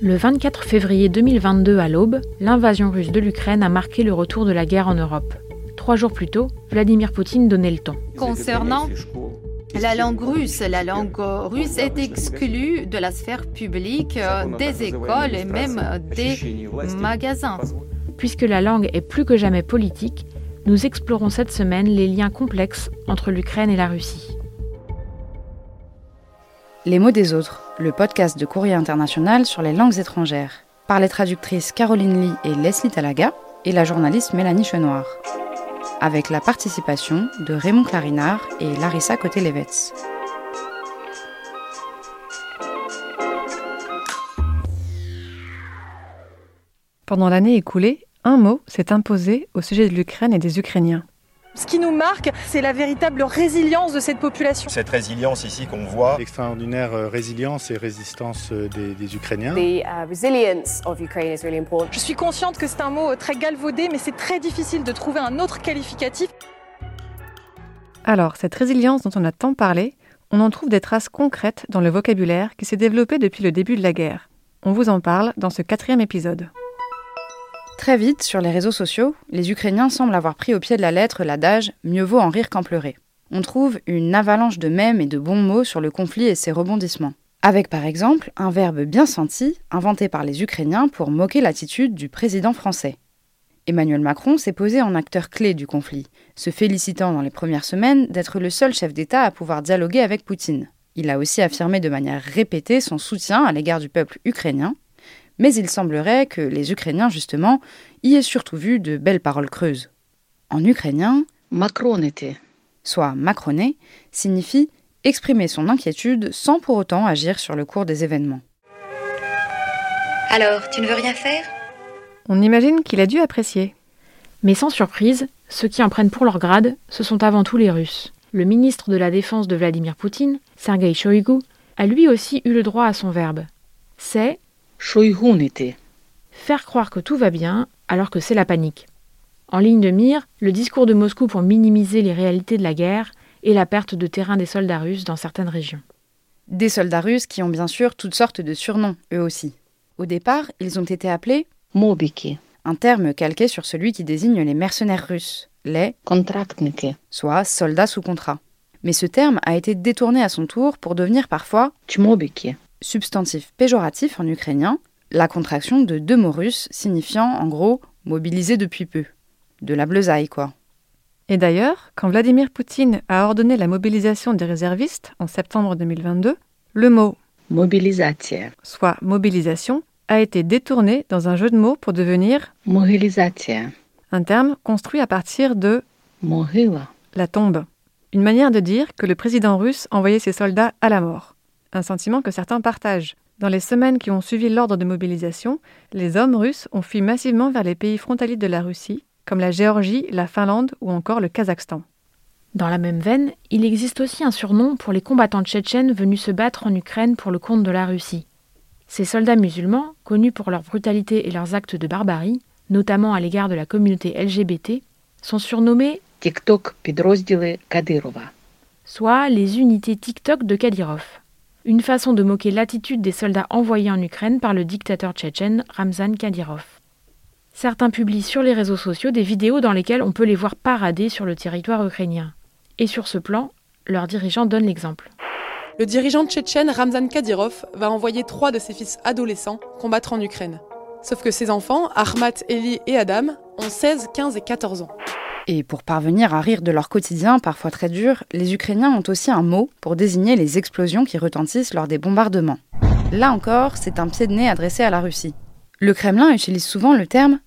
Le 24 février 2022 à l'aube, l'invasion russe de l'Ukraine a marqué le retour de la guerre en Europe. Trois jours plus tôt, Vladimir Poutine donnait le ton. Concernant la langue russe, la langue russe est exclue de la sphère publique, euh, des écoles et même des magasins. Puisque la langue est plus que jamais politique, nous explorons cette semaine les liens complexes entre l'Ukraine et la Russie. Les mots des autres, le podcast de Courrier International sur les langues étrangères, par les traductrices Caroline Lee et Leslie Talaga et la journaliste Mélanie Chenoir, avec la participation de Raymond Clarinard et Larissa Côté-Lévetz. Pendant l'année écoulée, un mot s'est imposé au sujet de l'Ukraine et des Ukrainiens. Ce qui nous marque, c'est la véritable résilience de cette population. Cette résilience ici qu'on voit. L'extraordinaire euh, résilience et résistance euh, des, des Ukrainiens. The uh, resilience of Ukraine is really important. Je suis consciente que c'est un mot très galvaudé, mais c'est très difficile de trouver un autre qualificatif. Alors, cette résilience dont on a tant parlé, on en trouve des traces concrètes dans le vocabulaire qui s'est développé depuis le début de la guerre. On vous en parle dans ce quatrième épisode. Très vite, sur les réseaux sociaux, les Ukrainiens semblent avoir pris au pied de la lettre l'adage Mieux vaut en rire qu'en pleurer. On trouve une avalanche de mèmes et de bons mots sur le conflit et ses rebondissements. Avec par exemple un verbe bien senti, inventé par les Ukrainiens pour moquer l'attitude du président français. Emmanuel Macron s'est posé en acteur clé du conflit, se félicitant dans les premières semaines d'être le seul chef d'État à pouvoir dialoguer avec Poutine. Il a aussi affirmé de manière répétée son soutien à l'égard du peuple ukrainien, mais il semblerait que les Ukrainiens, justement, y aient surtout vu de belles paroles creuses. En ukrainien, Macronité, soit macroné, signifie exprimer son inquiétude sans pour autant agir sur le cours des événements. Alors, tu ne veux rien faire? On imagine qu'il a dû apprécier. Mais sans surprise, ceux qui en prennent pour leur grade, ce sont avant tout les Russes. Le ministre de la Défense de Vladimir Poutine, Sergei Shoigu, a lui aussi eu le droit à son verbe. C'est faire croire que tout va bien alors que c'est la panique. En ligne de mire, le discours de Moscou pour minimiser les réalités de la guerre et la perte de terrain des soldats russes dans certaines régions. Des soldats russes qui ont bien sûr toutes sortes de surnoms, eux aussi. Au départ, ils ont été appelés Mobiki, un terme calqué sur celui qui désigne les mercenaires russes, les Kontraktniki, soit soldats sous contrat. Mais ce terme a été détourné à son tour pour devenir parfois Tchmobiki, substantif péjoratif en ukrainien, la contraction de deux mots russes signifiant en gros mobilisé depuis peu. De la bleusaille, quoi. Et d'ailleurs, quand Vladimir Poutine a ordonné la mobilisation des réservistes en septembre 2022, le mot Mobilisatia, soit mobilisation a été détourné dans un jeu de mots pour devenir un terme construit à partir de Mohila, la tombe, une manière de dire que le président russe envoyait ses soldats à la mort, un sentiment que certains partagent. Dans les semaines qui ont suivi l'ordre de mobilisation, les hommes russes ont fui massivement vers les pays frontaliers de la Russie, comme la Géorgie, la Finlande ou encore le Kazakhstan. Dans la même veine, il existe aussi un surnom pour les combattants tchétchènes venus se battre en Ukraine pour le compte de la Russie. Ces soldats musulmans, connus pour leur brutalité et leurs actes de barbarie, notamment à l'égard de la communauté LGBT, sont surnommés TikTok Pedrozdile Kadyrova, soit les unités TikTok de Kadyrov. Une façon de moquer l'attitude des soldats envoyés en Ukraine par le dictateur tchétchène Ramzan Kadyrov. Certains publient sur les réseaux sociaux des vidéos dans lesquelles on peut les voir parader sur le territoire ukrainien. Et sur ce plan, leur dirigeant donne l'exemple. Le dirigeant tchétchène Ramzan Kadyrov va envoyer trois de ses fils adolescents combattre en Ukraine. Sauf que ses enfants, Ahmat, Eli et Adam, ont 16, 15 et 14 ans. Et pour parvenir à rire de leur quotidien, parfois très dur, les Ukrainiens ont aussi un mot pour désigner les explosions qui retentissent lors des bombardements. Là encore, c'est un pied de nez adressé à la Russie. Le Kremlin utilise souvent le terme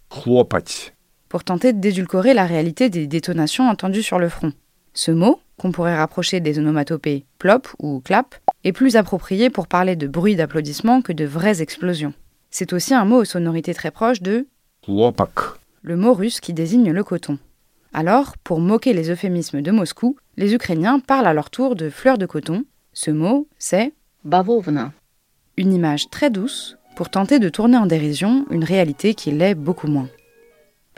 pour tenter d'édulcorer la réalité des détonations entendues sur le front. Ce mot, qu'on pourrait rapprocher des onomatopées plop ou clap, est plus approprié pour parler de bruit d'applaudissements que de vraies explosions. C'est aussi un mot aux sonorités très proches de le mot russe qui désigne le coton. Alors, pour moquer les euphémismes de Moscou, les Ukrainiens parlent à leur tour de fleurs de coton. Ce mot, c'est Bavovna, une image très douce pour tenter de tourner en dérision une réalité qui l'est beaucoup moins.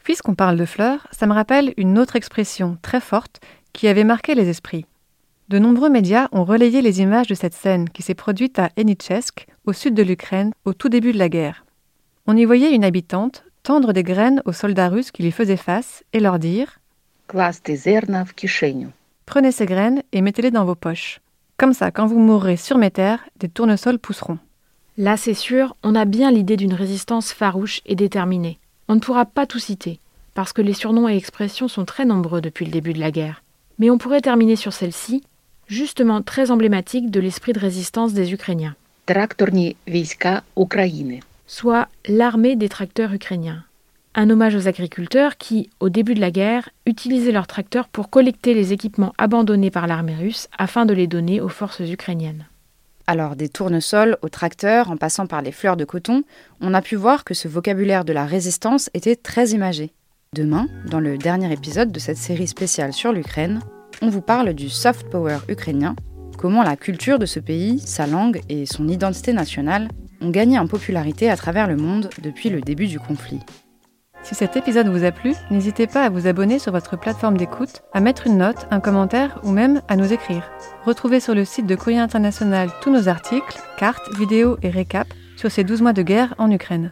Puisqu'on parle de fleurs, ça me rappelle une autre expression très forte qui avait marqué les esprits. De nombreux médias ont relayé les images de cette scène qui s'est produite à Enitchesk, au sud de l'Ukraine, au tout début de la guerre. On y voyait une habitante tendre des graines aux soldats russes qui lui faisaient face et leur dire Prenez ces graines et mettez-les dans vos poches. Comme ça, quand vous mourrez sur mes terres, des tournesols pousseront. Là, c'est sûr, on a bien l'idée d'une résistance farouche et déterminée. On ne pourra pas tout citer, parce que les surnoms et expressions sont très nombreux depuis le début de la guerre. Mais on pourrait terminer sur celle-ci, justement très emblématique de l'esprit de résistance des Ukrainiens. Soit l'armée des tracteurs ukrainiens. Un hommage aux agriculteurs qui, au début de la guerre, utilisaient leurs tracteurs pour collecter les équipements abandonnés par l'armée russe afin de les donner aux forces ukrainiennes. Alors des tournesols aux tracteurs en passant par les fleurs de coton, on a pu voir que ce vocabulaire de la résistance était très imagé. Demain, dans le dernier épisode de cette série spéciale sur l'Ukraine, on vous parle du soft power ukrainien, comment la culture de ce pays, sa langue et son identité nationale ont gagné en popularité à travers le monde depuis le début du conflit. Si cet épisode vous a plu, n'hésitez pas à vous abonner sur votre plateforme d'écoute, à mettre une note, un commentaire ou même à nous écrire. Retrouvez sur le site de Courrier International tous nos articles, cartes, vidéos et récaps sur ces 12 mois de guerre en Ukraine.